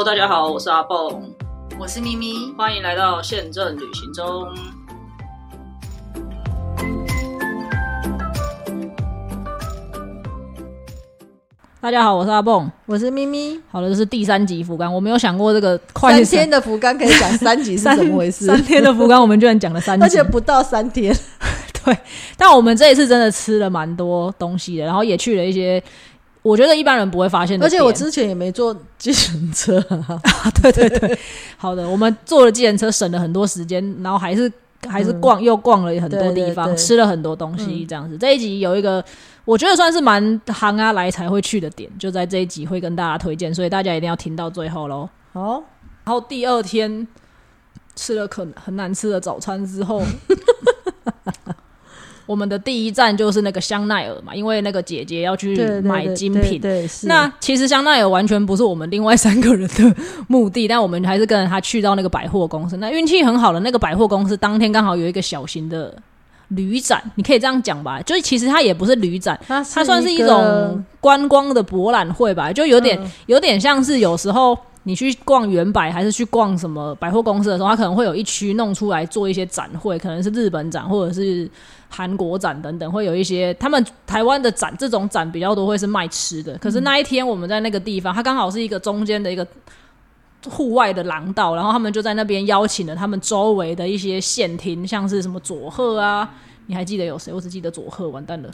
Hello，大家好，我是阿蹦，我是咪咪，欢迎来到宪政旅行中。大家好，我是阿蹦，我是咪咪。好了，这是第三集福冈，我没有想过这个快三天的福冈可以讲三集是 怎么回事？三天的福冈，我们居然讲了三集，而且不到三天。对，但我们这一次真的吃了蛮多东西的，然后也去了一些我觉得一般人不会发现的。而且我之前也没坐计程车，对对对。好的，我们坐了计程车，省了很多时间，然后还是还是逛，又逛了很多地方，吃了很多东西，这样子。这一集有一个。我觉得算是蛮行啊来才会去的点，就在这一集会跟大家推荐，所以大家一定要听到最后喽。好，然后第二天吃了可很难吃的早餐之后，我们的第一站就是那个香奈儿嘛，因为那个姐姐要去买精品。对，那其实香奈儿完全不是我们另外三个人的目的，但我们还是跟着他去到那个百货公司。那运气很好的那个百货公司，当天刚好有一个小型的。旅展，你可以这样讲吧，就是其实它也不是旅展，它算是一种观光的博览会吧，就有点有点像是有时候你去逛原百还是去逛什么百货公司的时候，它可能会有一区弄出来做一些展会，可能是日本展或者是韩国展等等，会有一些他们台湾的展，这种展比较多会是卖吃的。可是那一天我们在那个地方，它刚好是一个中间的一个。户外的廊道，然后他们就在那边邀请了他们周围的一些县厅，像是什么佐贺啊，你还记得有谁？我只记得佐贺，完蛋了。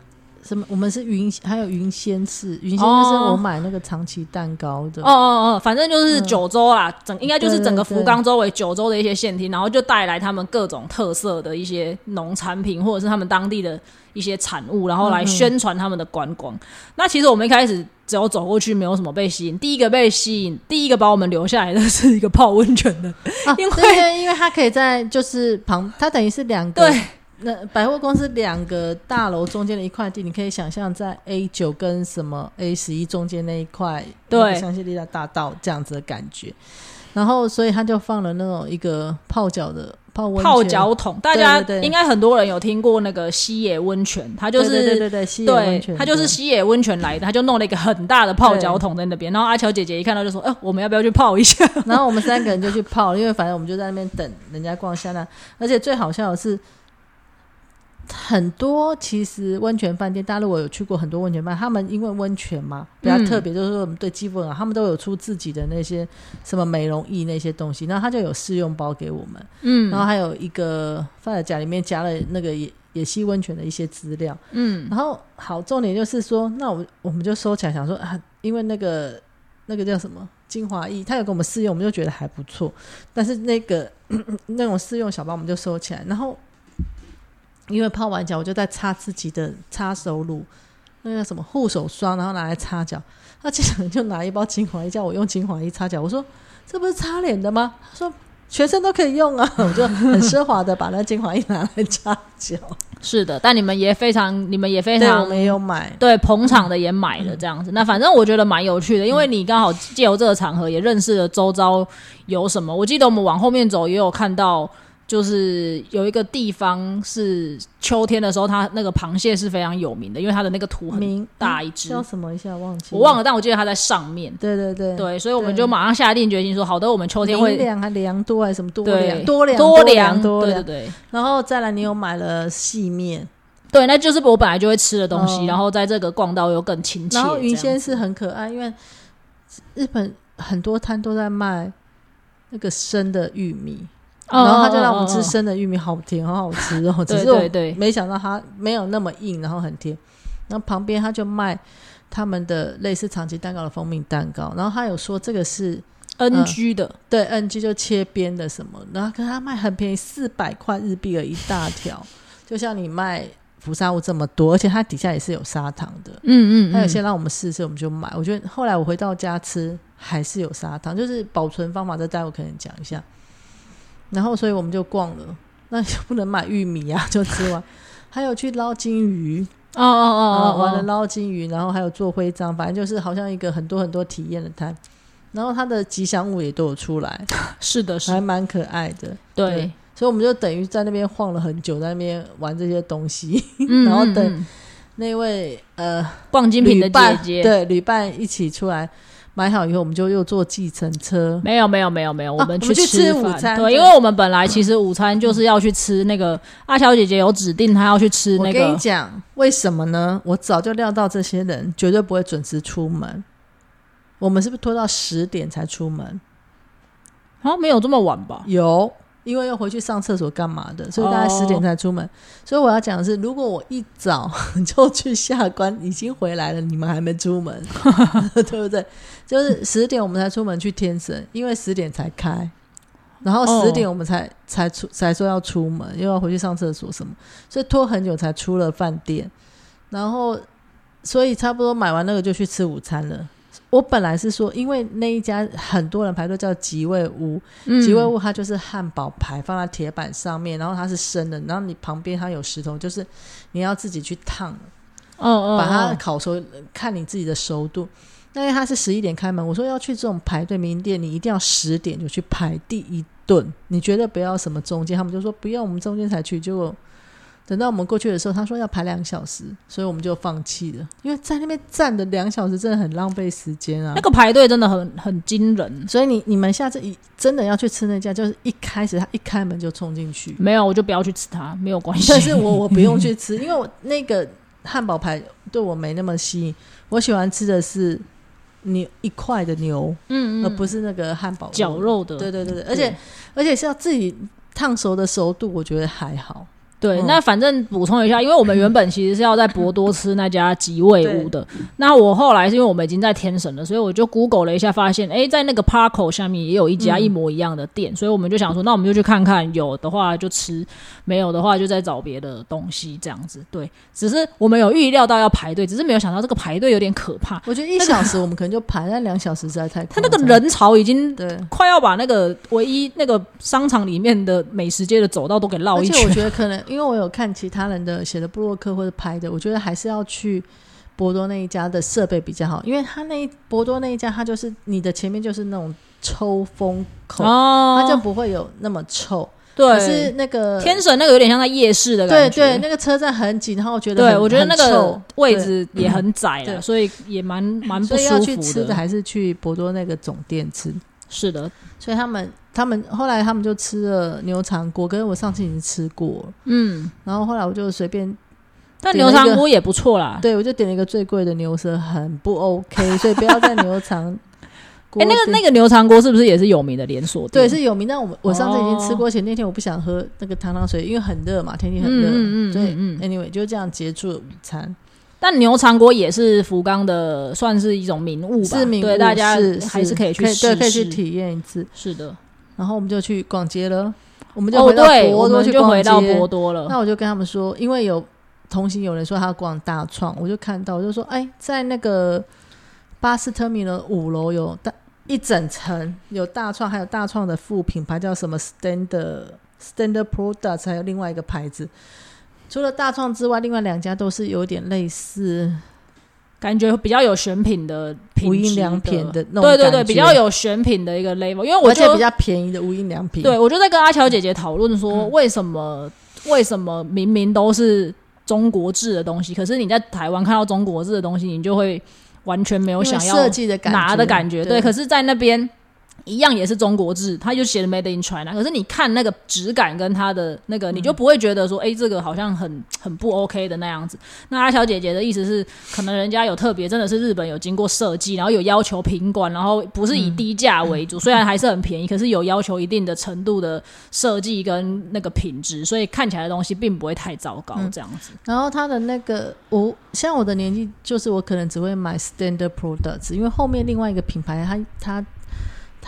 什么？我们是云，还有云仙寺。云仙寺是我买那个长崎蛋糕的。哦哦哦，反正就是九州啦，整应该就是整个福冈周围九州的一些县厅，然后就带来他们各种特色的一些农产品，或者是他们当地的一些产物，然后来宣传他们的观光。那其实我们一开始只有走过去，没有什么被吸引。第一个被吸引，第一个把我们留下来的是一个泡温泉的，因为因为它可以在就是旁，它等于是两个。对。那百货公司两个大楼中间的一块地，你可以想象在 A 九跟什么 A 十一中间那一块，对，香榭丽舍大道这样子的感觉。然后，所以他就放了那种一个泡脚的泡温泡脚桶，大家应该很多人有听过那个西野温泉，它就是对对对西野温泉，它就是西野温泉来的，他就弄了一个很大的泡脚桶在那边。然后阿乔姐姐一看到就说：“哎，我们要不要去泡一下？” 然后我们三个人就去泡，因为反正我们就在那边等人家逛下来。而且最好笑的是。很多其实温泉饭店，大家如果有去过很多温泉饭，他们因为温泉嘛比较特别，就是说我们对肌肤很好，他们都有出自己的那些什么美容液那些东西，然后他就有试用包给我们，嗯，然后还有一个放在家里面加了那个野野溪温泉的一些资料，嗯，然后好重点就是说，那我我们就收起来想说啊，因为那个那个叫什么精华液，他有给我们试用，我们就觉得还不错，但是那个 那种试用小包我们就收起来，然后。因为泡完脚，我就在擦自己的擦手乳，那个什么护手霜，然后拿来擦脚。他经常就拿一包精华液叫我用精华液擦脚。我说这不是擦脸的吗？他说全身都可以用啊。我就很奢华的把那精华液拿来擦脚。是的，但你们也非常，你们也非常没有买，对捧场的也买了这样子。那反正我觉得蛮有趣的，因为你刚好借由这个场合也认识了周遭有什么。我记得我们往后面走也有看到。就是有一个地方是秋天的时候，它那个螃蟹是非常有名的，因为它的那个图很大一只。叫什么一下忘记？我忘了，但我记得它在上面。对对对对，所以我们就马上下定决心说，好的，我们秋天会凉还凉多还是什么多凉多凉多凉多凉？对对对。然后再来，你有买了细面，对，那就是我本来就会吃的东西，然后在这个逛到又更亲切。然后云仙是很可爱，因为日本很多摊都在卖那个生的玉米。然后他就让我们吃生的玉米，好甜，好好吃哦。只是我没想到它没有那么硬，然后很甜。然后旁边他就卖他们的类似长崎蛋糕的蜂蜜蛋糕，然后他有说这个是 NG 的，对 NG 就切边的什么。然后跟他卖很便宜，四百块日币的一大条，就像你卖福沙物这么多，而且它底下也是有砂糖的。嗯嗯，他有先让我们试试，我们就买。我觉得后来我回到家吃还是有砂糖，就是保存方法，这待会可能讲一下。然后，所以我们就逛了，那也不能买玉米啊，就吃完。还有去捞金鱼，哦哦哦哦，完了捞金鱼，然后还有做徽章，反正就是好像一个很多很多体验的摊。然后它的吉祥物也都有出来，是的，是还蛮可爱的。对，所以我们就等于在那边晃了很久，在那边玩这些东西，然后等那位呃逛精品的姐姐，对旅伴一起出来。买好以后，我们就又坐计程车。没有没有没有没有，我们去吃吃午，餐对因为我们本来其实午餐就是要去吃那个阿小姐姐有指定她要去吃那个我跟你讲，为什么呢？我早就料到这些人绝对不会准时出门。我们是不是拖到十点才出门？好啊，没有这么晚吧？有，因为要回去上厕所干嘛的，所以大概哦十点才出门。所以我要讲的是，如果我一早 就去下关，已经回来了，你们还没出门，对不对？就是十点我们才出门去天神，因为十点才开，然后哦十点我们才、才出才说要出门，又要回去上厕所什么，所以拖很久才出了饭店，然后所以差不多买完那个就去吃午餐了。我本来是说，因为那一家很多人排队叫吉味屋，嗯吉味屋它就是汉堡排放在铁板上面，然后它是生的，然后你旁边它有石头，就是你要自己去烫，哦哦，把它嗯烤熟，看你自己的熟度。那因为它是十一点开门，我说要去这种排队名店，你一定要十点就去排第一顿，你绝对不要什么中间。他们就说不要，我们中间才去。结果等到我们过去的时候，他说要排两小时，所以我们就放弃了，因为在那边站的两小时真的很浪费时间啊那。个排队真的很很惊人。所以你你们下次一真的要去吃那家，就是一开始他一开门就冲进去，没有，我就不要去吃它，没有关系。但是我我不用去 吃，因为我那个汉堡排对我没那么吸引。我喜欢吃的是牛一块的牛，嗯嗯，而不是那个汉堡绞。肉的，对对对对，而且而且是要自己烫熟的熟度，我觉得还好。对，嗯那反正补充一下，因为我们原本其实是要在博多吃那家吉味屋的。那我后来是因为我们已经在天神了，所以我就 Google 了一下，发现哎，在那个 Parko 下面也有一家嗯一模一样的店，所以我们就想说，那我们就去看看，有的话就吃，没有的话就再找别的东西这样子。对，只是我们有预料到要排队，只是没有想到这个排队有点可怕。我觉得一小时我们可能就排，但两小时实在太他那个人潮已经对。快要把那个唯一那个商场里面的美食街的走道都给绕一圈。而且我觉得可能，因为我有看其他人的写的布洛克或者拍的，我觉得还是要去博多那一家的设备比较好，因为他那一博多那一家，他就是你的前面就是那种抽风口，哦，它就不会有那么臭。对，可是那个天神那个有点像在夜市的感觉，对对，那个车站很紧，然后我觉得对我觉得那个位置也很窄所以也蛮蛮不所以要舒服去吃的还是去博多那个总店吃。是的，所以他们他们后来他们就吃了牛肠锅，可是我上次已经吃过了，嗯，然后后来我就随便但牛肠锅也不错啦。对我就点了一个最贵的牛舌，很不 OK，所以不要在牛肠锅 哎、点。那个那个牛肠锅是不是也是有名的连锁对？是有名，但我们我上次已经吃哦过，而且那天我不想喝那个汤汤水，因为很热嘛，天气很热，嗯嗯嗯所以嗯嗯 anyway 就这样结束了午餐。但牛肠锅也是福冈的，算是一种名物吧？对，是名物大家还是可以去可以去体验一次。是的，然后我们就去逛街了，我们就哦，回到博多们去逛街。就回到博多了。那我就跟他们说，因为有同行有人说他要逛大创，我就看到，我就说，哎，在那个巴士 terminal 五楼有大一整层有大创，还有大创的副品牌叫什么 Standard Standard Products，还有另外一个牌子。除了大创之外，另外两家都是有点类似感觉比较有选品的无印良品的那种对对对，比较有选品的一个 level。因为我就而且比较便宜的无印良品。对我就在跟阿乔姐姐讨论说，嗯为什么为什么明明都是中国制的东西，可是你在台湾看到中国制的东西，你就会完全没有想要设计的感觉拿的感觉。对，可是，在那边。一样也是中国制，它就写的 Made in China，可是你看那个质感跟它的那个，你就不会觉得说，哎、这个好像很很不 OK 的那样子。那阿小姐姐的意思是，可能人家有特别，真的是日本有经过设计，然后有要求品管，然后不是以低价为主，虽然还是很便宜，可是有要求一定的程度的设计跟那个品质，所以看起来的东西并不会太糟糕，这样子。然后它的那个，我像我的年纪，就是我可能只会买 Standard Products，因为后面另外一个品牌，它它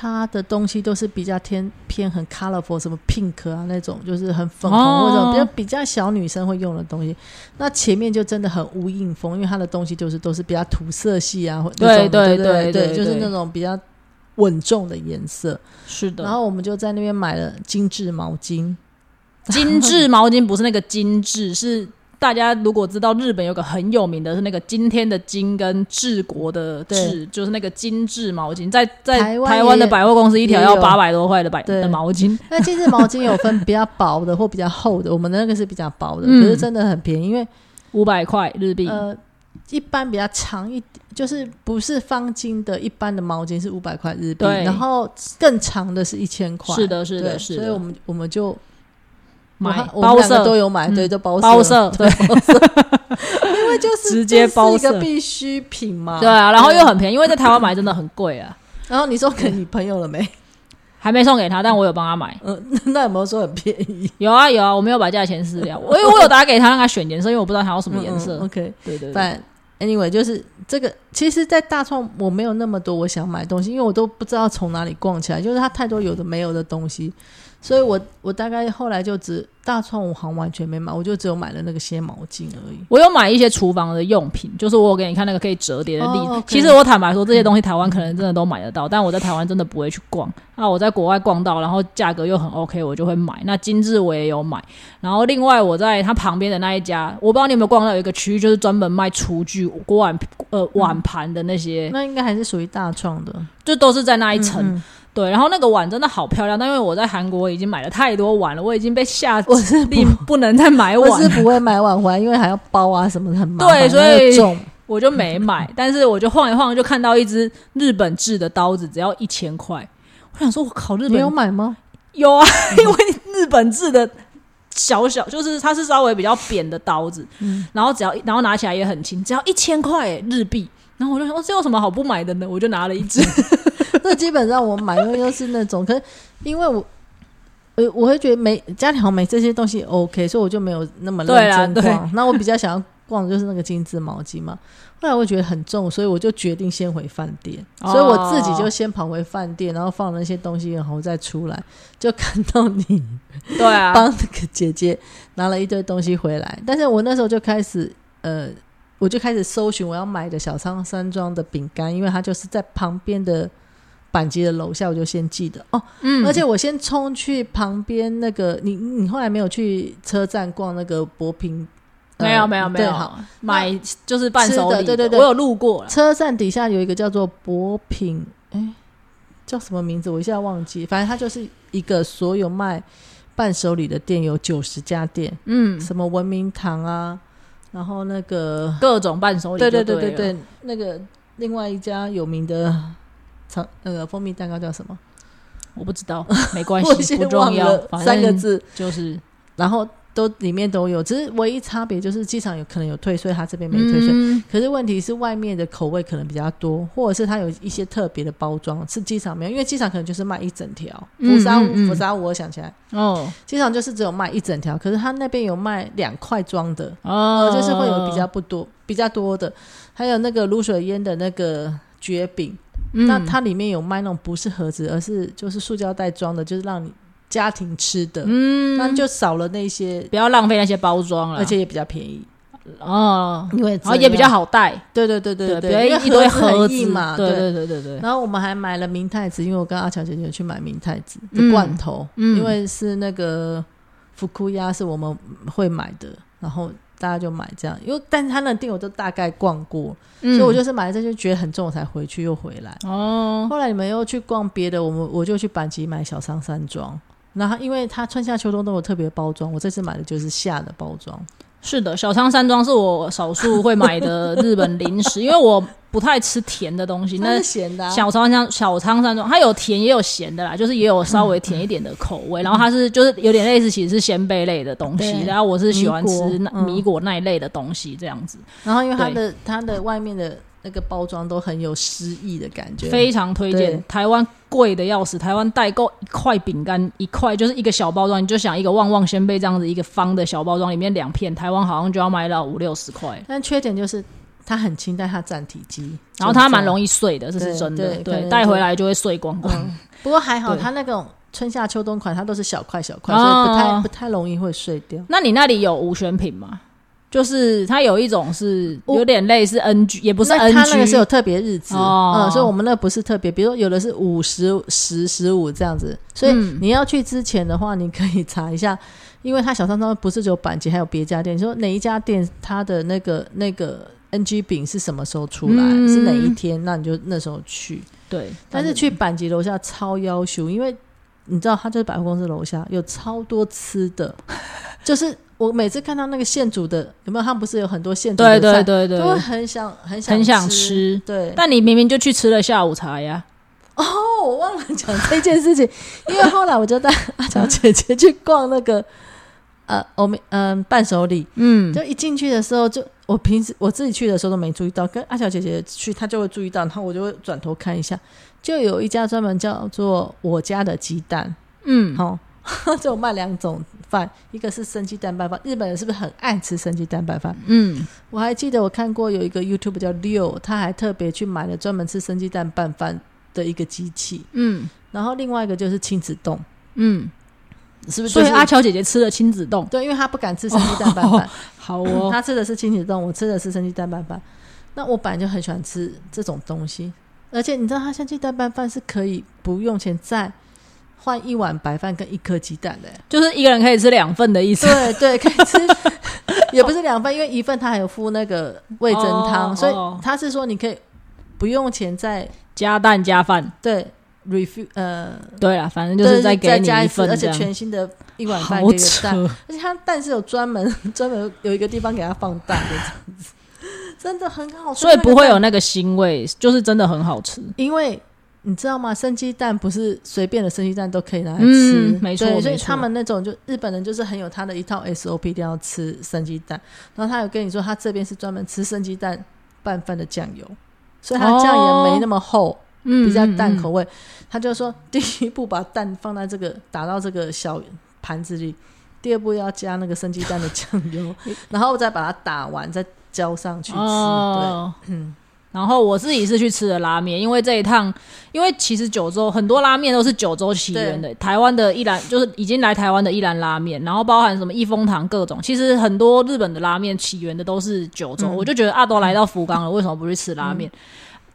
它的东西都是比较偏偏很 colorful，什么 pink 啊那种，就是很粉红哦。或者比较比较小女生会用的东西。那前面就真的很无印风，因为它的东西就是都是比较土色系啊，对对对对？就是那种比较稳重的颜色。是的，然后我们就在那边买了精致毛巾，精致毛巾不是那个精致，是大家如果知道日本有个很有名的是那个今天的金跟治国的治，就是那个精致毛巾，在在台湾的百货公司一条要八百多块的百的毛巾，那精致毛巾有分比较薄的或比较厚的，我们的那个是比较薄的，嗯。可是真的很便宜，因为五百块日币。呃，一般比较长一点，就是不是方巾的一般的毛巾是五百块日币，对。然后更长的是一千块。是的是的是的。所以我们我们就买包色都有买，嗯对，都包包色，色，对因为就是直接包色是一个必需品嘛。对啊，然后又很便宜，因为在台湾买真的很贵啊。然后你送给你朋友了没？还没送给他，但我有帮他买。嗯，那有没有说很便宜？有啊有啊，我没有把价钱私聊，我因为我有打给他让他选颜色，因为我不知道他要什么颜色。OK，对对对，反 anyway 就是这个，其实，在大创我没有那么多我想买的东西，因为我都不知道从哪里逛起来，就是它太多有的没有的东西，所以我我大概后来就只大创我好像完全没买，我就只有买了那个些毛巾而已。我有买一些厨房的用品，就是我有给你看那个可以折叠的例子。哦，OK 其实我坦白说，这些东西台湾可能真的都买得到，但我在台湾真的不会去逛。那我在国外逛到，然后价格又很 OK，我就会买。那精致我也有买，然后另外我在它旁边的那一家，我不知道你有没有逛到有一个区域，就是专门卖厨具、锅碗呃碗盘的那些，那应该还是属于大创的就都是在那一层。嗯对，然后那个碗真的好漂亮，但因为我在韩国已经买了太多碗了，我已经被吓我是不不能再买碗了，是不会买碗回来，因为还要包啊什么的，很麻烦。对所以我就没买。但是我就晃一晃，就看到一只日本制的刀子，只要一千块。我想说，我靠，日你有本买吗？有啊，因为日本制的小小，就是它是稍微比较扁的刀子，嗯然后只要然后拿起来也很轻，只要一千块欸日币。然后我就说，哦这有什么好不买的呢？我就拿了一只。那基本上我买的都是那种，可是因为我。我，我会觉得没家里好像没这些东西 OK，所以我就没有那么认真逛。那我比较想要逛的就是那个精致毛巾嘛。后来我觉得很重，所以我就决定先回饭店，哦所以我自己就先跑回饭店，然后放了那些东西，然后再出来，就看到你对啊，帮那个姐姐拿了一堆东西回来。但是我那时候就开始呃，我就开始搜寻我要买的小仓山庄的饼干，因为它就是在旁边的板机的楼下，我就先记得哦。嗯而且我先冲去旁边那个，你你后来没有去车站逛那个博平？呃没有没有没有买就是伴手礼对对对我有路过了。车站底下有一个叫做博品，哎，叫什么名字？我一下忘记。反正它就是一个所有卖伴手礼的店，有九十家店，嗯，什么文明堂啊，然后那个，各种伴手礼对对对对对，那个另外一家有名的长那个蜂蜜蛋糕叫什么？我不知道，没关系，不重要三个字，就是然后都里面都有，只是唯一差别就是机场有可能有退税，他这边没退税。嗯可是问题是外面的口味可能比较多，或者是它有一些特别的包装，是机场没有，因为机场可能就是卖一整条。嗯福沙嗯嗯福沙，我想起来，哦机场就是只有卖一整条，可是他那边有卖两块装的，哦呃，就是会有比较不多、比较多的，还有那个卤水烟的那个绝饼，嗯。那它里面有卖那种不是盒子，而是就是塑胶袋装的，就是让你家庭吃的，嗯，那就少了那些，不要浪费那些包装了，而且也比较便宜，哦，因为然后也比较好，带，对对对对对，因为盒盒子子很硬嘛，对。对对对对，然后我们还买了明太子，因为我跟阿乔姐姐去买明太子嗯。的罐头，嗯。因为是那个福库鸭是我们会买的，然后大家就买这样，因为但是他那店我都大概逛过，所所以我就是买了这就觉得很重，我才回去又回来。哦，后来你们又去逛别的，我们我就去板集买小仓山庄。然后因为它春夏秋冬都有特别包装，我这次买的就是夏的包装。是的，小仓山庄是我少数会买的日本零食，因为我不太吃甜的东西。那是咸的、啊，小仓山小仓山庄它有甜也有咸的啦，就是也有稍微甜一点的口味。然后它是就是有点类似，其实是鲜贝类的东西。然后我是喜欢吃米果那一类的东西，这样子然后因为它的它的外面的那个包装都很有诗意的感觉，非常推荐对。台湾贵的要死，台湾代购一块饼干一块就是一个小包装，你就想一个旺旺仙贝这样子一个方的小包装，里面两片，台湾好像就要卖到五六十块。但缺点就是它很轻，但它占体积，然后它蛮容易。碎的，这是真的。对，带回来就会碎光光。嗯，不过还好，它那种春夏秋冬款，它都是小块小块，哦所以不太不太容易会碎掉。那你那里有无选品吗？就是它有一种是有点类似 NG，也不是 NG，它那个是有特别日子，哦。嗯，所以我们那不是特别，比如说有的是五十、十、十五这样子，所以嗯你要去之前的话，你可以查一下，因为它小商庄不是只有板级，还有别家店，你说哪一家店它的那个那个 NG 饼是什么时候出来，嗯。是哪一天，那你就那时候去。对，但是去板级楼下超要求，因为你知道，它就是百货公司楼下有超多吃的，就是我每次看到那个现煮的，有没有？他们不是有很多现煮的菜，对对对，都会很想很想很想吃。对，但你明明就去吃了下午茶呀。哦，我忘了讲这件事情，因为后来我就带阿乔姐姐去逛那个呃，我们嗯伴手礼，嗯，就一进去的时候就。我平时我自己去的时候都没注意到，跟阿乔姐姐去，她就会注意到，然后我就会转头看一下，就有一家专门叫做我家的鸡蛋，嗯，哦，就卖两种饭，一个是生鸡蛋拌饭，日本人是不是很爱吃生鸡蛋拌饭？嗯，我还记得我看过有一个 YouTube 叫六，他还特别去买了专门吃生鸡蛋拌饭的一个机器，嗯。然后另外一个就是亲子冻，嗯，是不是、就是？所以阿乔姐姐吃了亲子冻，对，因为她不敢吃生鸡蛋拌饭，好哦，她吃的是亲子冻，我吃的是生鸡蛋拌饭。那我本来就很喜欢吃这种东西，而且你知道，他生鸡蛋拌饭是可以不用钱再换一碗白饭跟一颗鸡蛋的、就是一个人可以吃两份的意思。对对，可以吃，也不是两份，因为一份它还有附那个味增汤，哦所以哦他是说你可以不用钱再加蛋加饭，对 refill 呃，对啦，反正就是再给你加一份，而且全新的一碗饭好给一个蛋，而且它蛋是有专门 专门有一个地方给它放蛋的，这样子。真的很好吃，所以不会有那个腥味，就是真的很好吃。因为。你知道吗？生鸡蛋不是随便的生鸡蛋都可以拿来嗯吃，没错所以他们那种就日本人就是很有他的一套 SOP，一定要吃生鸡蛋。然后他有跟你说，他这边是专门吃生鸡蛋拌饭的酱油，所以它的酱也没那么厚，嗯，比较淡嗯口味。他就说，第一步把蛋放在这个打到这个小盘子里，第二步要加那个生鸡蛋的酱油，然后再把它打完，再浇上去吃。哦，对，嗯，然后我自己是去吃的拉面，因为这一趟，因为其实九州很多拉面都是九州起源的，台湾的一兰就是已经来台湾的一兰拉面，然后包含什么益丰堂各种，其实很多日本的拉面起源的都是九州，嗯。我就觉得啊，都来到福冈了，为什么不去吃拉面？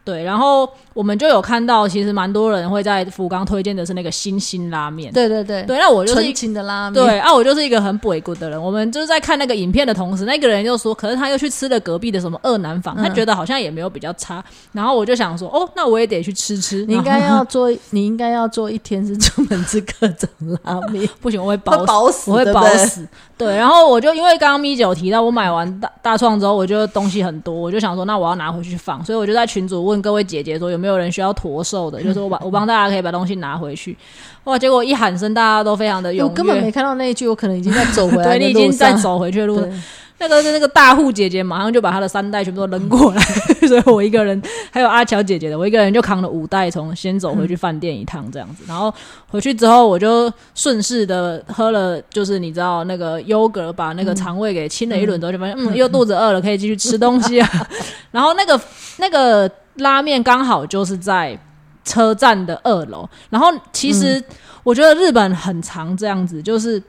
对，然后我们就有看到，其实蛮多人会在福冈推荐的是那个星星拉面。对对对，对，那我就是一纯情的拉面，对啊，我就是一个很不为骨的人。我们就是在看那个影片的同时，那个人就说，可是他又去吃了隔壁的什么二南坊，他嗯觉得好像也没有比较差。然后我就想说，哦，那我也得去吃吃。你应该要做，你应该要做一天是专门吃各种拉面，不行，我会会饱死，饱死，我会饱。死。对，然后我就因为刚刚咪姐有提到，我买完大大创之后，我就东西很多，我就想说，那我要拿回去放，所以我就在群主问各位姐姐说，有没有人需要驼兽的，就是我把我帮大家可以把东西拿回去。哇，结果一喊声，大家都非常的踊跃，我根本没看到那一句，我可能已经在走回来 对你已经在走回去的路上。那个那个大户姐姐马上就把她的三袋全部都扔过来，所以我一个人还有阿乔姐姐的，我一个人就扛了五袋，从先走回去饭店一趟这样子。然后回去之后，我就顺势的喝了，就是你知道那个优格，把那个肠胃给清了一轮之后，就发现嗯，又肚子饿了，可以继续吃东西啊。然后那个那个拉面刚好就是在车站的二楼，然后其实我觉得日本很常这样子，就是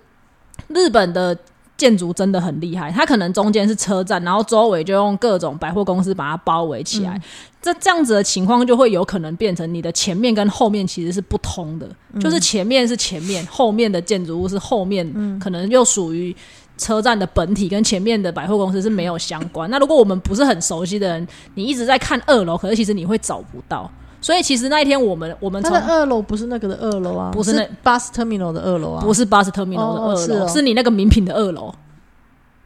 日本的建筑真的很厉害，它可能中间是车站，然后周围就用各种百货公司把它包围起来。这这样子的情况就会有可能变成你的前面跟后面其实是不通的，就是前面是前面，后面的建筑物是后面，可能又属于。车站的本体跟前面的百货公司是没有相关。那如果我们不是很熟悉的人，你一直在看二楼，可是其实你会找不到。所以其实那一天我们我们从二楼不是那个的二楼啊，不是那 bus terminal 的二楼啊，不是 bus terminal 的二楼，哦是哦。是你那个名品的二楼，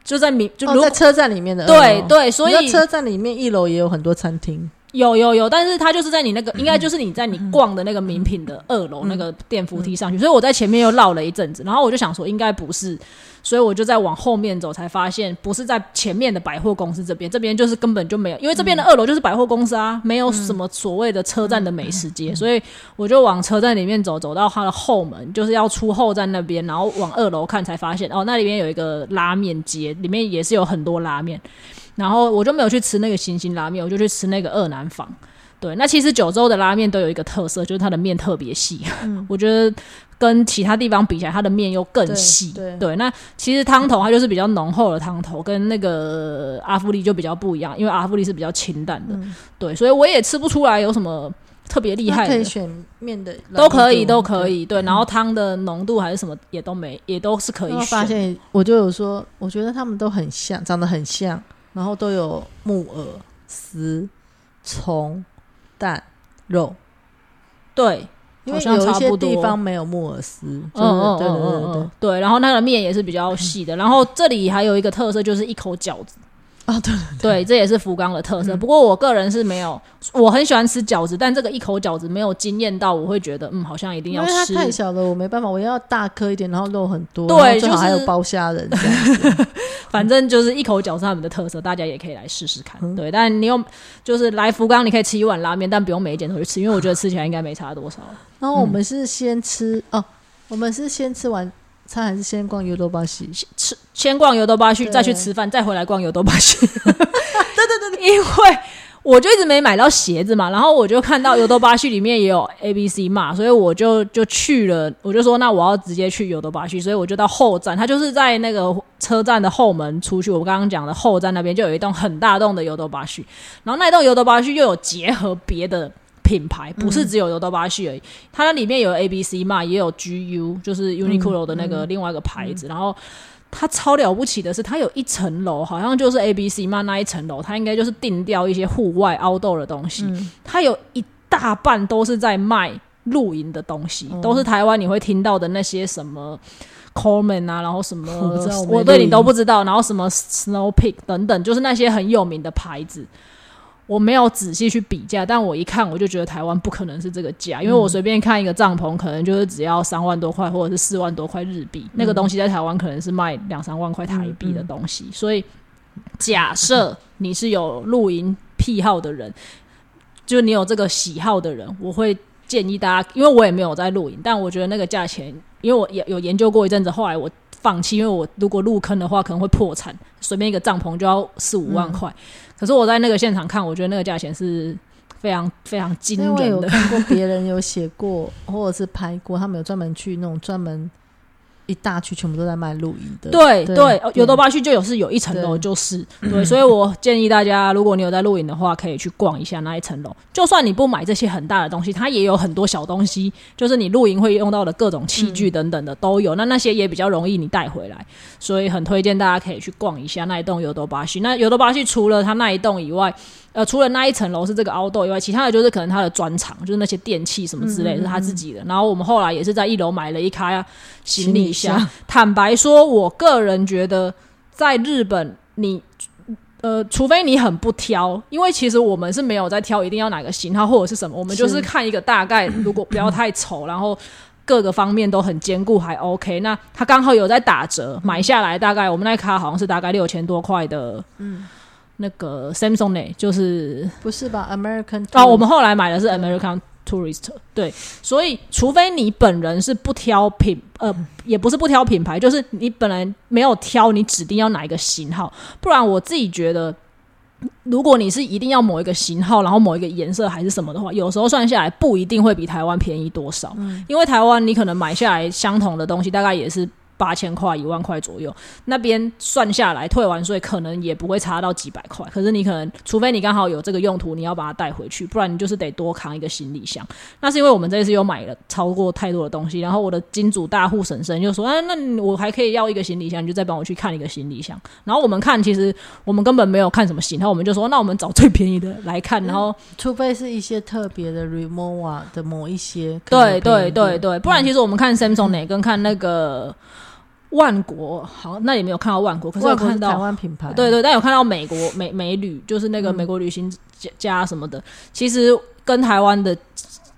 就在名就哦，如、在车站里面的对对，所以车站里面一楼也有很多餐厅，有有有，但是它就是在你那个，应该就是你在你逛的那个名品的二楼那个电扶梯上去，所以我在前面又绕了一阵子，然后我就想说应该不是，所以我就在往后面走，才发现不是在前面的百货公司这边，这边就是根本就没有，因为这边的二楼就是百货公司啊，没有什么所谓的车站的美食街，所以我就往车站里面走，走到它的后门，就是要出后站那边，然后往二楼看，才发现哦，那里面有一个拉面街，里面也是有很多拉面。然后我就没有去吃那个星星拉面，我就去吃那个二南坊。对，那其实九州的拉面都有一个特色，就是它的面特别细。我觉得跟其他地方比起来，它的面又更对细。对那其实汤头它就是比较浓厚的汤头，跟那个阿芙丽就比较不一样，因为阿芙丽是比较清淡的。对，所以我也吃不出来有什么特别厉害的。它可以选面的都可以，都可。以，对，然后汤的浓度还是什么也都没，也都是可以对然后发。现，我就有说，我觉得他们都很像，长得很像，然后都有木耳、丝、葱、蛋、肉，对，因为好像有一些地方没有木耳丝，就是嗯嗯对对嗯对对嗯嗯，对，然后那个面也是比较细的，然后这里还有一个特色就是一口饺子，啊对，对，这也是福冈的特嗯色。不过我个人是没有，我很喜欢吃饺子，但这个一口饺子没有惊艳到，我会觉得嗯，好像一定要因为它吃。太小了，我没办法，我要大颗一点，然后肉很多，对然后最好就是还有包虾仁这样子。反正就是一口饺子他们的特色，大家也可以来试试看。嗯对，但你用就是来福冈，你可以吃一碗拉面，但不用每一间都去吃，因为我觉得吃起来应该没差多少。然后我们是先吃哦，我们是先吃完餐还是先逛尤多巴西？吃先逛尤多巴西，再去吃饭，再回来逛尤多巴西。对对对对，因为我就一直没买到鞋子嘛，然后我就看到尤多巴西里面也有 A B C 嘛，所以我就就去了，我就说那我要直接去尤多巴西，所以我就到后站，它就是在那个车站的后门出去，我刚刚讲的后站那边就有一栋很大栋的尤多巴西，然后那栋尤多巴西又有结合别的。品牌不是只有游多巴西而已，它那里面有 A B C 嘛，也有 G U，就是 Uniqlo 的那个另外一个牌子，然后它超了不起的是，它有一层楼，好像就是 A B C 嘛那一层楼，它应该就是定掉一些户外 outdoor 的东西，它有一大半都是在卖露营的东西，都是台湾你会听到的那些什么。Coleman 啊，然后什么，我我对你都不知道，然后什么 Snow Peak 等等，就是那些很有名的牌子。我没有仔细去比价，但我一看我就觉得台湾不可能是这个价，因为我随便看一个帐篷，可能就是只要三万多块或者是四万多块日币，那个东西在台湾可能是卖两三万块台币的东西。所以假设你是有露营癖好的人，就你有这个喜好的人，我会建议大家，因为我也没有在露营，但我觉得那个价钱，因为我也有研究过一阵子，后来我放弃，因为我如果入坑的话可能会破产，随便一个帐篷就要四五万块。可是我在那个现场看，我觉得那个价钱是非常非常惊人的我有人的。看过别人有写过，或者是拍过，他们有专门去那种专门一大区全部都在卖露营的。对对有的巴区就有是有一层楼就是对，所以我建议大家，如果你有在露营的话，可以去逛一下那一层楼。就算你不买这些很大的东西，它也有很多小东西，就是你露营会用到的各种器具等等的都有。那那些也比较容易你带回来，所以很推荐大家可以去逛一下那一栋有多巴西。那有多巴西除了它那一栋以外，呃，除了那一层楼是这个凹豆以外，其他的就是可能他的专场，就是那些电器什么之类的是他自己的。然后我们后来也是在一楼买了一卡行李箱。李 箱坦白说，我个人觉得在日本你。呃，除非你很不挑，因为其实我们是没有在挑一定要哪个型号或者是什么，我们就是是看一个大概，如果不要太 丑，然后各个方面都很坚固，还 OK。那它刚好有在打折，买下来大概我们那卡好像是大概六千多块的，嗯，那个 Samsung 呢，就是不是吧？American 啊，我们后来买的是 American Tourist，对，所以除非你本人是不挑品，呃，也不是不挑品牌，就是你本来没有挑你指定要哪一个型号，不然我自己觉得。如果你是一定要某一个型号，然后某一个颜色还是什么的话，有时候算下来不一定会比台湾便宜多少，因为台湾你可能买下来相同的东西，大概也是八千块、一万块左右，那边算下来退完税可能也不会差到几百块。可是你可能，除非你刚好有这个用途，你要把它带回去，不然你就是得多扛一个行李箱。那是因为我们这一次又买了超过太多的东西，然后我的金主大户婶婶就说：“啊，那我还可以要一个行李箱，你就再帮我去看一个行李箱。”然后我们看，其实我们根本没有看什么型号，我们就说：“那我们找最便宜的来看。”然后除非是一些特别的 Remova 的某一些，对对对对，不然其实我们看 Samsung 哪跟看那个万国，好，那也没有看到万国，可是有看到台。湾品牌，对对，但有看到美国美美旅，就是那个嗯美国旅行家家什么的，其实跟台湾的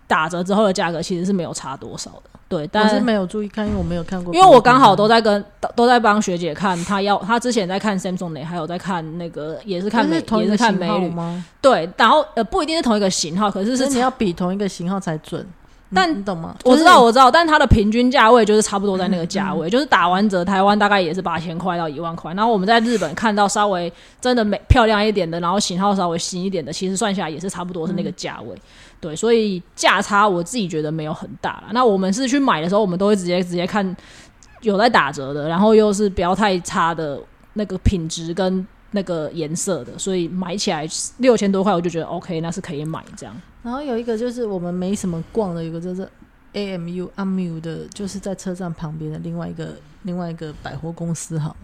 打折之后的价格其实是没有差多少的。对，但是没有注意看，因为我没有看过，因为我刚好都在跟都都在帮学姐看，她要她之前在看 Samsung 内，还有在看那个也是看美也是看美旅，吗？对，然后呃不一定是同一个型号，可是是你要比同一个型号才准，你但你懂吗？我知道我知道，但它的平均价位就是差不多在那个价位，就是打完折，台湾大概也是八千块到一万块，然后我们在日本看到稍微真的美漂亮一点的，然后型号稍微新一点的，其实算下来也是差不多是那个价位。对，所以价差我自己觉得没有很大啦。那我们是去买的时候，我们都会直接直接看有在打折的，然后又是不要太差的那个品质跟那个颜色的，所以买起来六千多块，我就觉得 OK，那是可以买这样。然后有一个就是我们没什么逛的，有个就是 AMU AMU 的，就是在车站旁边的另外一个另外一个百货公司哈。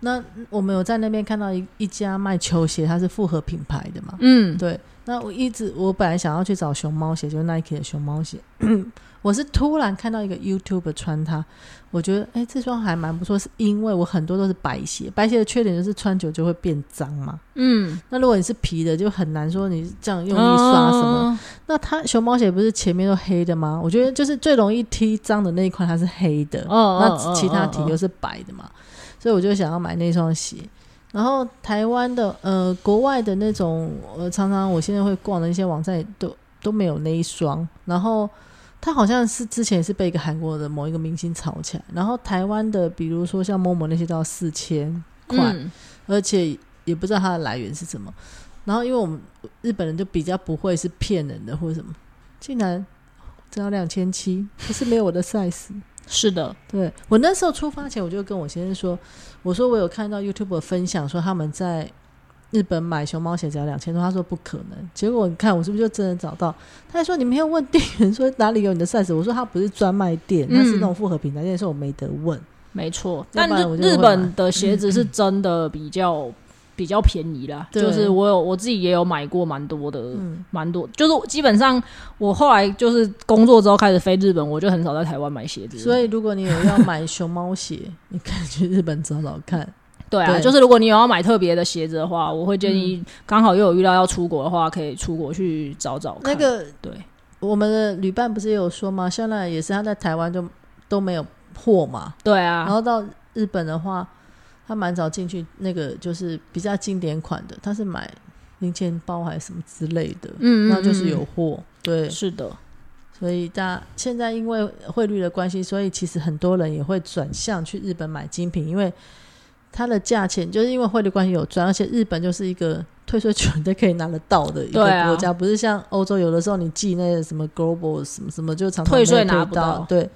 那我们有在那边看到一一家卖球鞋，它是复合品牌的嘛？嗯，对。那我一直我本来想要去找熊猫鞋，就是 Nike 的熊猫鞋。我是突然看到一个 YouTube 穿它，我觉得哎、这双还蛮不错，是因为我很多都是白鞋，白鞋的缺点就是穿久就会变脏嘛。嗯，那如果你是皮的，就很难说你这样用力刷什么。嗯那它熊猫鞋不是前面都黑的吗？我觉得就是最容易踢脏的那一块它是黑的，哦那其他体有就是白的嘛，所以我就想要买那双鞋。然后台湾的呃国外的那种呃，常常我现在会逛的一些网站也都都没有那一双。然后它好像是之前也是被一个韩国的某一个明星炒起来。然后台湾的比如说像 MOMO 那些都要四千块，嗯而且也不知道它的来源是什么。然后因为我们日本人就比较不会是骗人的或者什么，竟然只要两千七，可是没有我的 size。是的，对我那时候出发前，我就跟我先生说，我说我有看到 YouTube 分享说他们在日本买熊猫鞋只要两千多，他说不可能。结果你看我是不是就真的找到？他还说你没有问店员说哪里有你的 size，我说他不是专卖店，嗯他是那种复合品牌店，说我没得问。没错。但日本的鞋子是真的比较比较便宜啦，就是我有我自己也有买过蛮多的，嗯，蛮多。就是基本上我后来就是工作之后开始飞日本，我就很少在台湾买鞋子。所以如果你有要买熊猫鞋，你可以去日本找找看。对啊，对。就是如果你有要买特别的鞋子的话，我会建议刚好又有遇到要出国的话，可以出国去找找看。那个对，我们的旅伴不是也有说吗？香奈儿也是他在台湾就 都没有货嘛，对啊，然后到日本的话，他蛮早进去，那个就是比较经典款的，他是买零钱包还是什么之类的，嗯，嗯那就是嗯有货。对，是的，所以大家现在因为汇率的关系，所以其实很多人也会转向去日本买精品，因为它的价钱就是因为汇率关系有赚，而且日本就是一个退税绝对可以拿得到的一个国家，不是像欧洲有的时候你寄那个什么 global 什么什么就常常退税拿不到。对。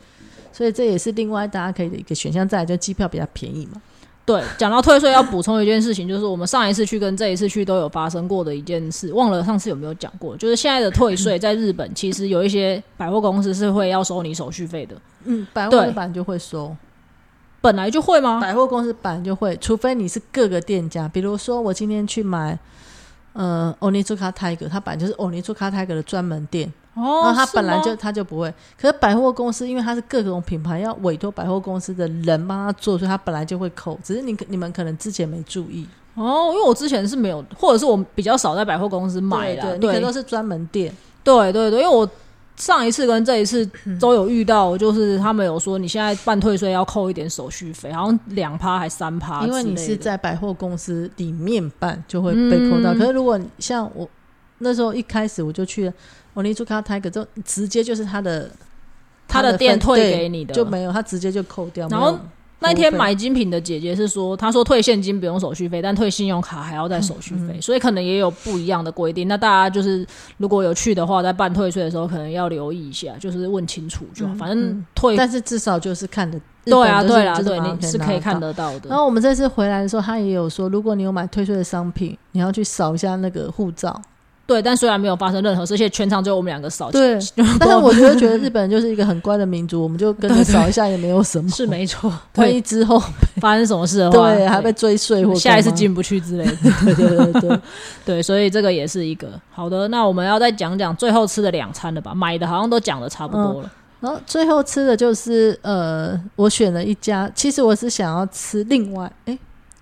所以这也是另外大家可以的一个选项，再来就机票比较便宜嘛。对，讲到退税，要补充一件事情，就是我们上一次去跟这一次去都有发生过的一件事，忘了上次有没有讲过，就是现在的退税 在日本，其实有一些百货公司是会要收你手续费的，嗯，百货对。公司就会收，本来就会吗？百货公司本来就会，除非你是各个店家，比如说我今天去买。呃，欧尼祖卡泰格，它本来就是 Onizuka Tiger 的专门店，哦那它本来就它就不会。可是百货公司，因为它是各种品牌，要委托百货公司的人帮他做，所以它本来就会扣。只是你你们可能之前没注意，哦，因为我之前是没有，或者是我比较少在百货公司买的，你可能都是专门店。对对对，因为我上一次跟这一次都有遇到，就是他们有说你现在办退税要扣一点手续费，好像两趴还三趴因为你是在百货公司里面办，就会被扣到。嗯可是如果像我那时候一开始我就去了欧尼祖卡泰格，就直接就是他的他的店退给你的，就没有，他直接就扣掉。然后那天服务费买精品的姐姐是说，她说退现金不用手续费，但退信用卡还要再手续嗯费，所以可能也有不一样的规定。那大家就是如果有去的话，在办退税的时候，可能要留意一下，就是问清楚就好。嗯反正嗯退，但是至少就是看的，对啊，对啊，对，你是可以看得到的然。后我们这次回来的时候，他也有说，如果你有买退税的商品，你要去扫一下那个护照。对，但虽然没有发生任何事，而且全场只有我们两个扫，对，但是我就 觉得日本人就是一个很乖的民族，我们就跟着扫一下也没有什么。是没错。万，一之后发生什么事的话，对还被追税或下一次进不去之类的。对对对对，对，所以这个也是一个好的。那我们要再讲讲最后吃的两餐了吧？买的好像都讲的差不多了。然后最后吃的就是呃，我选了一家，其实我是想要吃另外哎。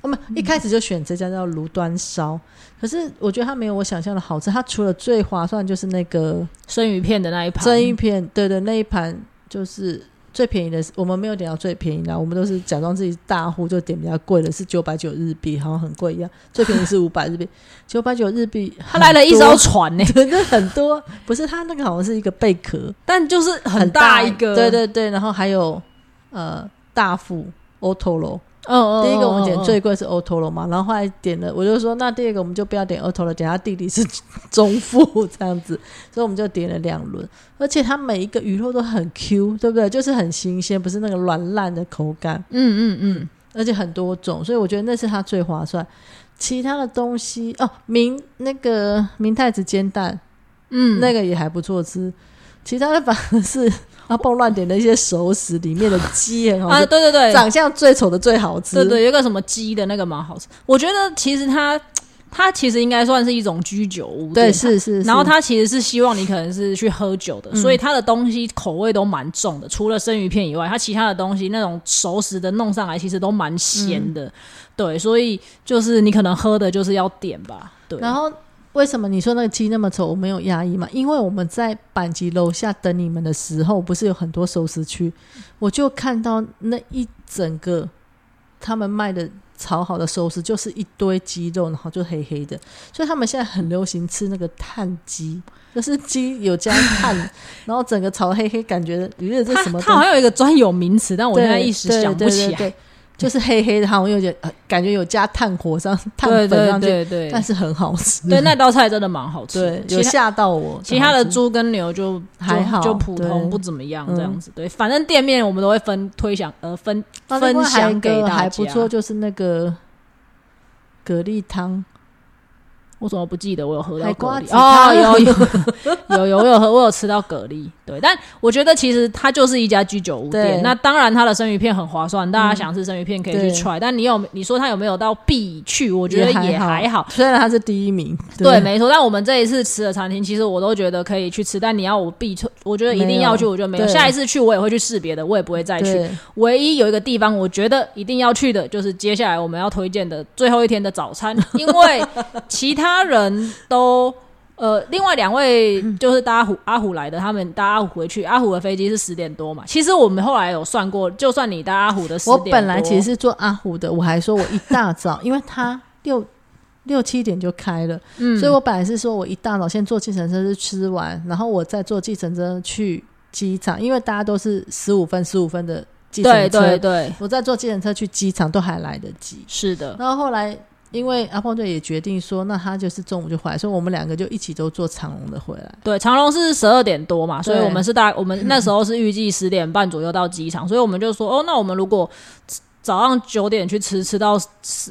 我们一开始就选这家叫炉端烧，可是我觉得它没有我想象的好吃。它除了最划算就是那个生鱼片的那一盘，生鱼片，对对，那一盘就是最便宜的，我们没有点到最便宜的，我们都是假装自己是大户，就点比较贵的，是九百九日币，好像很贵一样。最便宜是五百日币，九百九日币，他来了一艘船呢、真的很多，不是它那个好像是一个贝壳，但就是很大一个。对对对，然后还有呃大腹 Otoro，嗯，嗯嗯，第一个我们点嗯最贵是 Otoro 嘛，然后后来点了，我就说那第二个我们就不要点 Otoro，点他弟弟是中腹这样子，所以我们就点了两轮，而且它每一个鱼肉都很 Q，对不对？就是很新鲜，不是那个软烂的口感，嗯嗯嗯，而且很多种，所以我觉得那是它最划算。其他的东西哦，明那个明太子煎蛋，嗯，那个也还不错吃。其他的反而是阿蹦乱点的一些熟食里面的鸡很好 啊，吃，对对对，长相最丑的最好吃。对对，有一个什么鸡的那个蛮好吃。我觉得其实它它其实应该算是一种居酒屋，对，店是是。然后它其实是希望你可能是去喝酒的，嗯所以它的东西口味都蛮重的。除了生鱼片以外，它其他的东西那种熟食的弄上来，其实都蛮咸嗯的。对，所以就是你可能喝的就是要点吧。对，然后为什么你说那个鸡那么丑？我没有压抑嘛？因为我们在板级楼下等你们的时候，不是有很多熟食区，我就看到那一整个他们卖的炒好的熟食，就是一堆鸡肉，然后就黑黑的。所以他们现在很流行吃那个炭鸡，就是鸡有加碳，然后整个炒黑黑，感觉你觉得这什么？它好像有一个专有名词，但我现在一时想不起来。对对对对就是黑黑的，好像有点、呃、感觉有加炭火上炭对对粉上去，对对但是很好吃。对，那道菜真的蛮好吃的。对，有吓到我。其他的猪跟牛就就还好就普通不怎么样嗯这样子。对，反正店面我们都会分推享呃分啊分享给大家还不错，就是那个蛤蜊汤，我怎么不记得我有喝到蛤蜊？哦，汤有有 有有我有喝，我有吃到蛤蜊。对，但我觉得其实它就是一家居酒屋店。那当然，它的生鱼片很划算，大家想吃生鱼片可以去对 try。但你有你说它有没有到必去？我觉得也还好。虽然它是第一名，对，没错。但我们这一次吃的餐厅，其实我都觉得可以去吃。但你要我必去，我觉得一定要去，我觉得没有。下一次去我也会去试别的，我也不会再去。唯一有一个地方，我觉得一定要去的，就是接下来我们要推荐的最后一天的早餐，因为其他人都。呃，另外两位就是搭阿虎阿虎来的，他们搭阿虎回去，阿虎的飞机是十点多嘛。其实我们后来有算过，就算你搭阿虎的十我点多，本来其实是坐阿虎的，我还说我一大早，因为他 六六七点就开了，嗯，所以我本来是说我一大早先坐计程车是吃完，然后我再坐计程车去机场，因为大家都是十五分十五分的计程车对车，对对，我再坐计程车去机场都还来得及。是的，然后后来，因为阿胖队也决定说，那他就是中午就回来，所以我们两个就一起都坐长龙的回来。对，长龙是十二点多嘛，所以我们是大我们那时候是预计十点半左右到机场，所以我们就说，哦，那我们如果早上九点去吃，吃到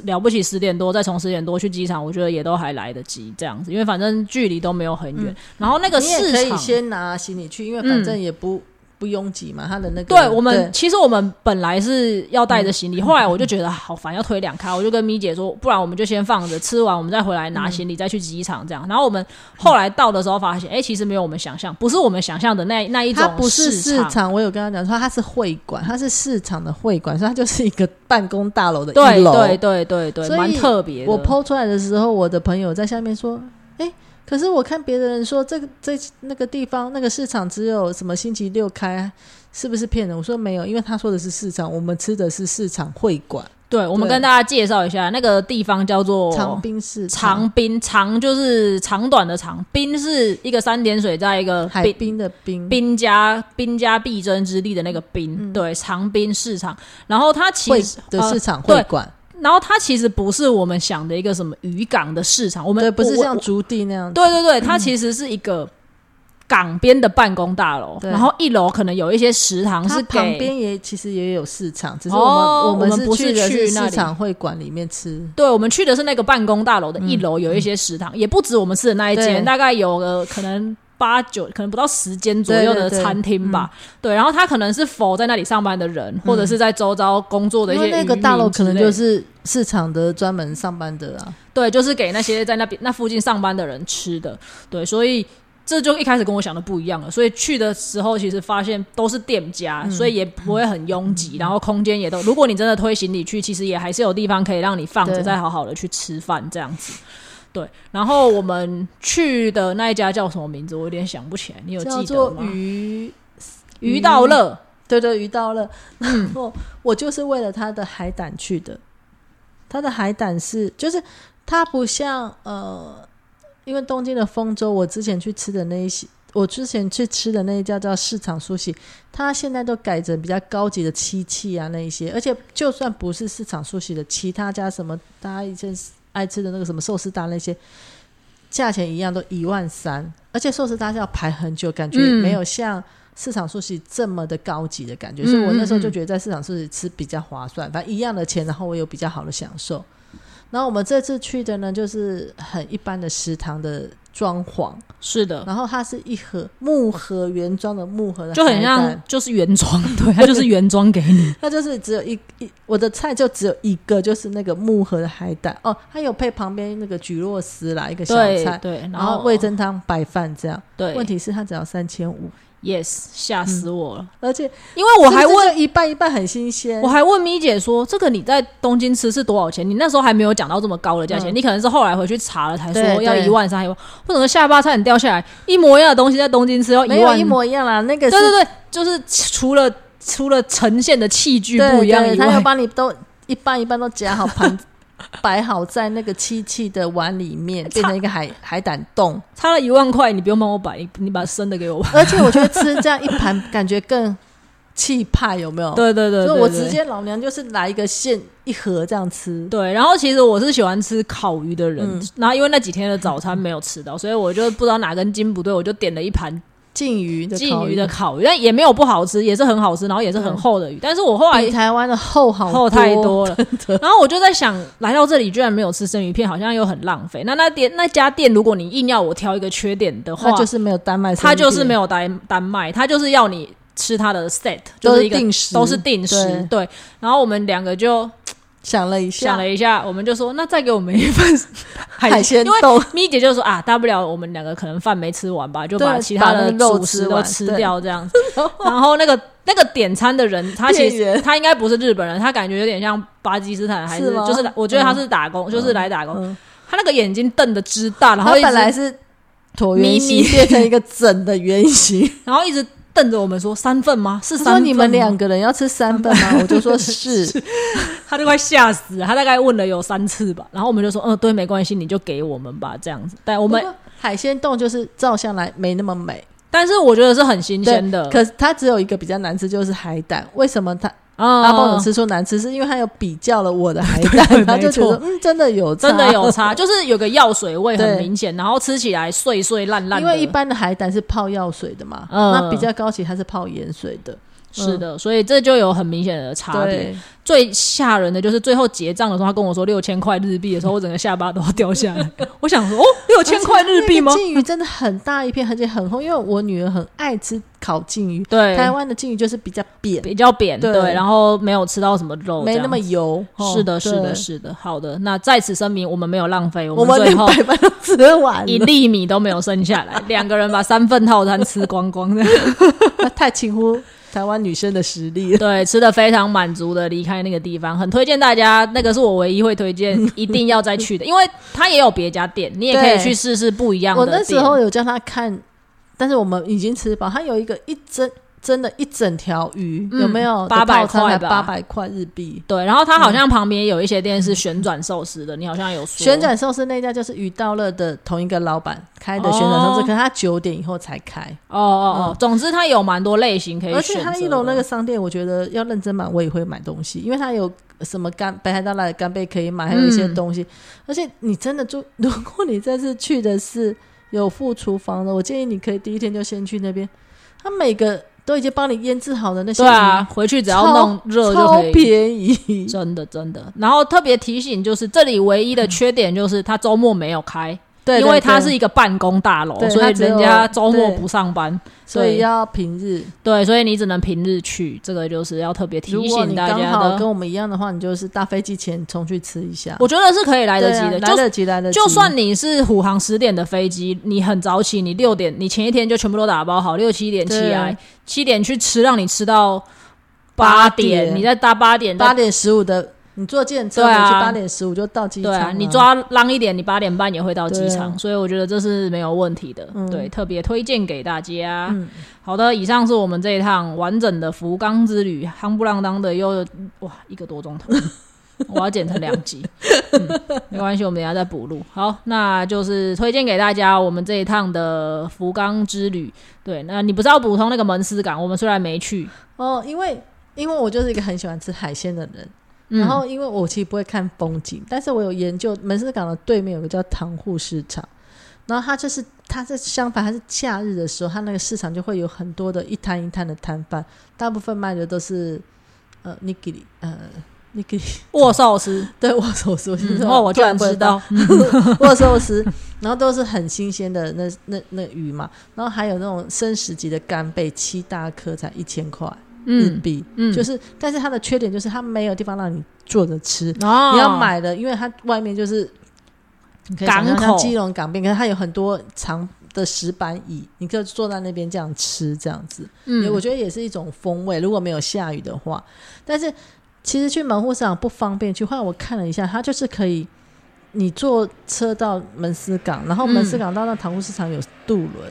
了不起十点多，再从十点多去机场，我觉得也都还来得及这样子，因为反正距离都没有很远。然后那个市可以场，先拿行李去，因为反正也不、不拥挤嘛。他的那个，对我们其实我们本来是要带着行李，后来我就觉得好烦，要推两开，我就跟咪姐说，不然我们就先放着，吃完我们再回来拿行李，再去机场这样。然后我们后来到的时候发现，哎、其实没有我们想象，不是我们想象的那那一种它不是市场。我有跟他讲说它是会馆，它是市场的会馆，所以它就是一个办公大楼的对一楼。对对对对，对蛮特别的。我剖出来的时候，我的朋友在下面说：“哎、可是我看别的人说这个这那个地方那个市场只有什么星期六开，是不是骗人？”我说没有，因为他说的是市场，我们吃的是市场会馆。对，我们跟大家介绍一下，那个地方叫做长滨市场。长滨，长就是长短的长，滨是一个三点水在一个滨海滨的滨。兵家兵家必争之地的那个兵，对，长滨市场。然后它其实的市场呃会馆，然后它其实不是我们想的一个什么渔港的市场，我们对，不是像竹地那样。对对对，它其实是一个港边的办公大楼，然后一楼可能有一些食堂是。旁边也其实也有市场，只是我们、哦我们不是去市场会馆里面吃。对，我们去的是那个办公大楼的一楼，有一些食堂，也不止我们吃的那一间，大概有个可能八九，可能不到十间左右的餐厅吧。对，然后他可能是否在那里上班的人，或者是在周遭工作的一因些为那个大楼可能就是市场的专门上班的啊，对，就是给那些在那边那附近上班的人吃的。对，所以这就一开始跟我想的不一样了。所以去的时候，其实发现都是店家，嗯所以也不会很拥挤，然后空间也都，如果你真的推行李去，其实也还是有地方可以让你放着，再好好的去吃饭这样子。对，然后我们去的那一家叫什么名字？我有点想不起来，你有记得叫做吗？鱼鱼道乐，对对，鱼到了。嗯然后我就是为了它的海胆去的。它的海胆是，就是它不像呃，因为东京的丰州，我之前去吃的那一些，我之前去吃的那一家叫市场苏西，它现在都改成比较高级的漆器啊那一些，而且就算不是市场苏西的，其他家什么大家以前爱吃的那个什么寿司大那些。价钱一样都一万三，而且寿司大是要排很久，感觉嗯没有像市场寿司这么的高级的感觉，嗯所以我那时候就觉得在市场寿司吃比较划算，反正一样的钱，然后我有比较好的享受。然后我们这次去的呢，就是很一般的食堂的装潢，是的，然后它是一盒木盒原装的木盒的，就很像，就是原装，对，它就是原装给你，它就是只有一一我的菜就只有一个，就是那个木盒的海胆。哦，它有配旁边那个菊络丝啦，一个小菜，对，然后味增汤、白饭这样，对，问题是它只要三千五。Yes，吓死我了！而且因为我还问一半一半很新鲜，我还问咪姐说：“这个你在东京吃是多少钱？”你那时候还没有讲到这么高的价钱，你可能是后来回去查了才说要一万三。为什么下巴差点掉下来？一模一样的东西在东京吃要一万，一模一样啦。那个对对对，就是除了除了呈现的器具不一样以外，他要帮你都一半一半都夹好盘。摆好在那个漆器的碗里面，变成一个海海胆冻，差了一万块，你不用帮我摆，你把生的给我。而且我觉得吃这样一盘，感觉更气派，有没有？对对对，所以我直接老娘就是来一个现一盒这样吃。对，然后其实我是喜欢吃烤鱼的人，然后因为那几天的早餐没有吃到，所以我就不知道哪根筋不对，我就点了一盘。鲫鱼的鲫鱼的烤鱼，但也没有不好吃，也是很好吃，然后也是很厚的鱼。但是我后来台湾的厚好厚太多了。然后我就在想，来到这里居然没有吃生鱼片，好像又很浪费。那那店那家店，如果你硬要我挑一个缺点的话，就是没有丹麦，它就是没有单丹麦，它就是要你吃它的 set，就是一个定时，都是定时。对。然后我们两个就。想了一下，想了一下，我们就说，那再给我们一份 海鲜。冻。咪姐就说啊，大不了我们两个可能饭没吃完吧，就把其他的肉食都吃掉这样子。然后那个那个点餐的人，他其实他应该不是日本人，他感觉有点像巴基斯坦，还是就是我觉得他是打工，就是来打工。他那个眼睛瞪的之大，然后本来是椭圆形变成一个整的圆形，然后一直。瞪着我们说三份吗？是三？你们两个人要吃三份吗？我就说 是，他就快吓死了。他大概问了有三次吧，然后我们就说，嗯，对，没关系，你就给我们吧，这样子。但我们海鲜冻就是照相来没那么美，但是我觉得是很新鲜的。可是它只有一个比较难吃，就是海胆。为什么它？阿邦有吃出难吃，是因为他有比较了我的海胆，他 就觉得嗯，真的有真的有差，就是有个药水味很明显，然后吃起来碎碎烂烂。因为一般的海胆是泡药水的嘛，那比较高级它是泡盐水的。是的，所以这就有很明显的差别。最吓人的就是最后结账的时候，他跟我说六千块日币的时候，我整个下巴都要掉下来。我想说，哦，六千块日币吗？鲫鱼真的很大一片，而且很厚。因为我女儿很爱吃烤鲫鱼，对，台湾的鲫鱼就是比较扁，比较扁，对，然后没有吃到什么肉，没那么油。是的，是的，是的。好的，那在此声明，我们没有浪费，我们最后吃完一粒米都没有剩下来，两个人把三份套餐吃光光的，太轻忽。台湾女生的实力，对，吃的非常满足的离开那个地方，很推荐大家。那个是我唯一会推荐，一定要再去的，因为它也有别家店，你也可以去试试不一样的。我那时候有叫他看，但是我们已经吃饱，他有一个一针。真的，一整条鱼有没有八百块吧？八百块日币。对，然后它好像旁边有一些店是旋转寿司的，你好像有说。旋转寿司那家就是鱼道乐的同一个老板开的旋转寿司，可是他九点以后才开。哦哦哦，总之它有蛮多类型可以选。而且它一楼那个商店，我觉得要认真买，我也会买东西，因为它有什么干北海道来的干贝可以买，还有一些东西。而且你真的就，如果你这次去的是有副厨房的，我建议你可以第一天就先去那边，它每个。都已经帮你腌制好的那些，对啊，回去只要弄热就可以，便宜，真的真的。然后特别提醒，就是这里唯一的缺点就是它周末没有开。对，因为它是一个办公大楼，所以人家周末不上班，所以要平日。对，所以你只能平日去，这个就是要特别提醒大家的。跟我们一样的话，你就是搭飞机前冲去吃一下。我觉得是可以来得及的，来得及，来得及。就算你是虎航十点的飞机，你很早起，你六点，你前一天就全部都打包好，六七点起来，七点去吃，让你吃到八点，你再搭八点，八点十五的。你坐电车回去八点十五就到机场。对啊，你抓浪一点，你八点半也会到机场，所以我觉得这是没有问题的。对，特别推荐给大家。好的，以上是我们这一趟完整的福冈之旅，夯不啷当的又哇一个多钟头，我要剪成两集，没关系，我们等下再补录。好，那就是推荐给大家我们这一趟的福冈之旅。对，那你不是要补充那个门司港？我们虽然没去哦，因为因为我就是一个很喜欢吃海鲜的人。然后，因为我其实不会看风景，但是我有研究门市港的对面有个叫塘户市场，然后它就是它是相反，它是假日的时候，它那个市场就会有很多的一摊一摊的摊贩，大部分卖的都是呃尼基里呃尼基里握寿司，对握寿司，哦，我居然知道。握寿司，然后都是很新鲜的那那那鱼嘛，然后还有那种生食级的干贝，七大颗才一千块日嗯币，嗯，就是，但是它的缺点就是它没有地方让你坐着吃，哦，你要买的，因为它外面就是港口。基隆港边，可是它有很多长的石板椅，你可以坐在那边这样吃，这样子，嗯，我觉得也是一种风味。如果没有下雨的话，但是其实去门户市场不方便去，后来我看了一下，它就是可以。你坐车到门司港，然后门司港到那塘沽市场有渡轮，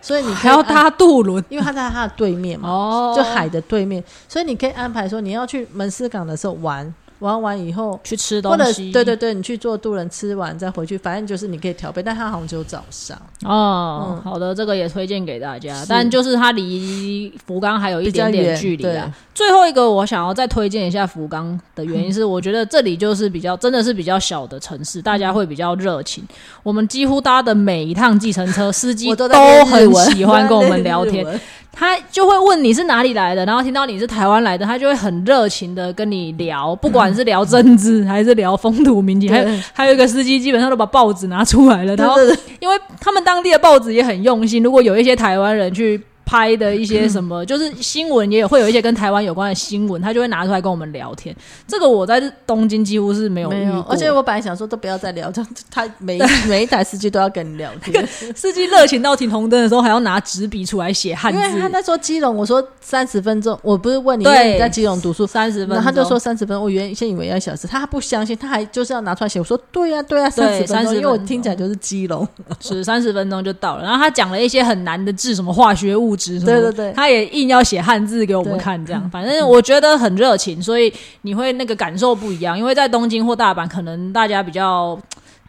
所以你还要搭渡轮。因为它在它的对面嘛，哦，就海的对面，所以你可以安排说你要去门司港的时候玩，玩完以后，去吃或者东西，对对对，你去做渡人吃完再回去，反正就是你可以调配，但它好像只有早上，哦，嗯。好的，这个也推荐给大家，但就是它离福冈还有一点点距离啊。最后一个我想要再推荐一下福冈的原因是，我觉得这里就是比较真的是比较小的城市，大家会比较热情。我们几乎搭的每一趟计程车，司机都很喜欢跟我们 聊天。他就会问你是哪里来的，然后听到你是台湾来的，他就会很热情的跟你聊，不管是聊政治还是聊风土民情，还有还有一个司机基本上都把报纸拿出来了，然后因为他们当地的报纸也很用心，如果有一些台湾人去拍的一些什么，就是新闻也有会有一些跟台湾有关的新闻，他就会拿出来跟我们聊天。这个我在东京几乎是没有没有，遇过，而且我本来想说都不要再聊，这样他 每一每一台司机都要跟你聊天，司机热情到停红灯的时候还要拿纸笔出来写汉因为他字，那时候基隆，我说三十分钟，我不是问你，在基隆读书。三十分钟，然后他就说三十分钟，我原先以为要一小时，他不相信，他还就是要拿出来写。我说对呀、对呀、三十分钟，因为我听起来就是基隆，是三十分钟就到了。然后他讲了一些很难的字，什么化学物质什么，对对对他也硬要写汉字给我们看，这样。反正我觉得很热情，所以你会那个感受不一样。因为在东京或大阪，可能大家比较。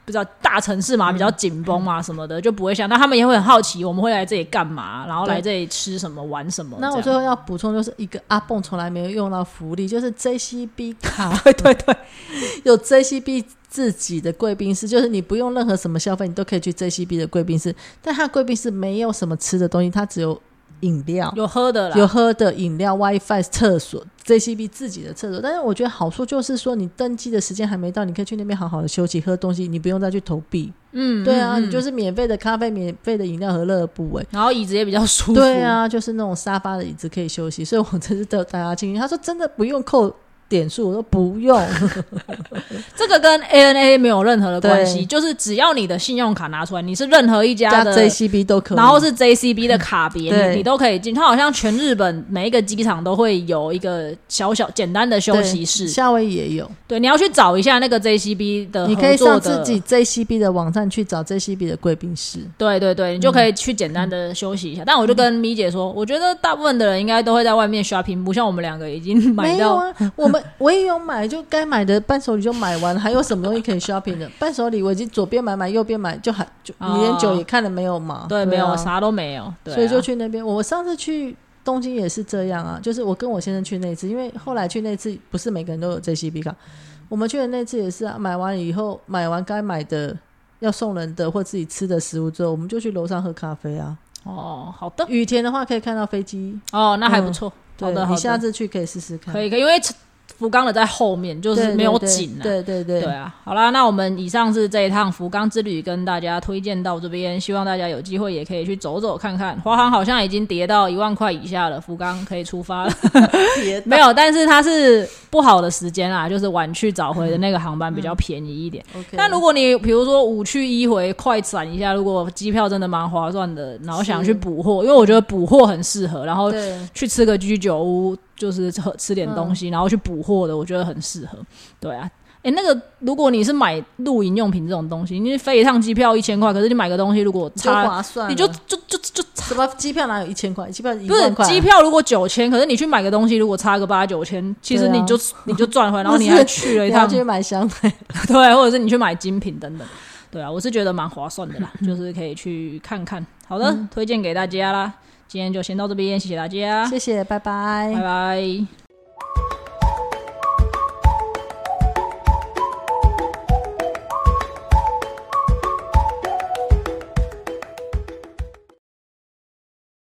不知道大城市嘛，比较紧绷嘛，什么的就不会想。那他们也会很好奇，我们会来这里干嘛，然后来这里吃什么、玩什么。那我最后要补充就是一个阿蹦从来没有用到福利，就是 JCB 卡对对 对，有 JCB 自己的贵宾室，就是你不用任何什么消费，你都可以去 JCB 的贵宾室。但他贵宾室没有什么吃的东西，他只有饮料。有喝的啦，有喝的饮料、WiFi、厕所，JCB 自己的厕所。但是我觉得好处就是说，你登机的时间还没到，你可以去那边好好的休息、喝东西，你不用再去投币。嗯，对啊，嗯你就是免费的咖啡、免费的饮料和乐部位。然后椅子也比较舒服。对，啊，就是那种沙发的椅子可以休息。所以我真是带大家进去。他说真的不用扣点数，我说不用。这个跟 ANA 没有任何的关系，就是只要你的信用卡拿出来，你是任何一家的 JCB 都可以。然后是 JCB 的卡别，对你你都可以进。它好像全日本每一个机场都会有一个小小简单的休息室，夏威夷也有，对，你要去找一下那个 JCB 的你可以上自己 JCB 的网站去找 JCB 的贵宾室。对对对，你就可以去简单的休息一下。但我就跟咪姐说，我觉得大部分的人应该都会在外面 shopping，不像我们两个已经买到。啊，我们我也有买，就该买的伴手礼就买完了，还有什么东西可以 shopping 的？伴手礼我已经左边买买，右边买，就还你连酒也看了没有嘛？对，没有啊啥都没有，对啊所以就去那边。我上次去东京也是这样啊，就是我跟我先生去那次，因为后来去那次不是每个人都有 JCB 卡，我们去的那次也是啊，买完以后买完该买的。要送人的或自己吃的食物之后，我们就去楼上喝咖啡啊。哦，好的，雨田的话可以看到飞机，哦，那还不错。对好的，好你下，次去可以试试看。可以可以，因为福冈的在后面，就是对没有对景啊。对对对对啊，好啦，那我们以上是这一趟福冈之旅，跟大家推荐到这边，希望大家有机会也可以去走走看看。华航好像已经跌到一万块以下了，福冈可以出发了。别 没有，但是它是不好的时间啊，就是晚去早回的那个航班比较便宜一点。但如果你比如说五去一回，快闪一下，如果机票真的蛮划算的，然后想去补货，因为我觉得补货很适合，然后去吃个居酒屋，就是喝吃点东西，然后去补货的，我觉得很适合。对啊，诶，那个如果你是买露营用品这种东西，你飞一趟机票一千块，可是你买个东西如果就差，划算，你就就就就什么机票哪有一千块？机票一不是万块啊，机票如果九千，可是你去买个东西如果差个八九千，其实你就、你就赚回来，然后你还去了一趟，去买香水，对，或者是你去买精品等等。对啊，我是觉得蛮划算的啦，就是可以去看看。好的，推荐给大家啦。今天就先到这边谢谢大家。谢谢拜拜。拜拜。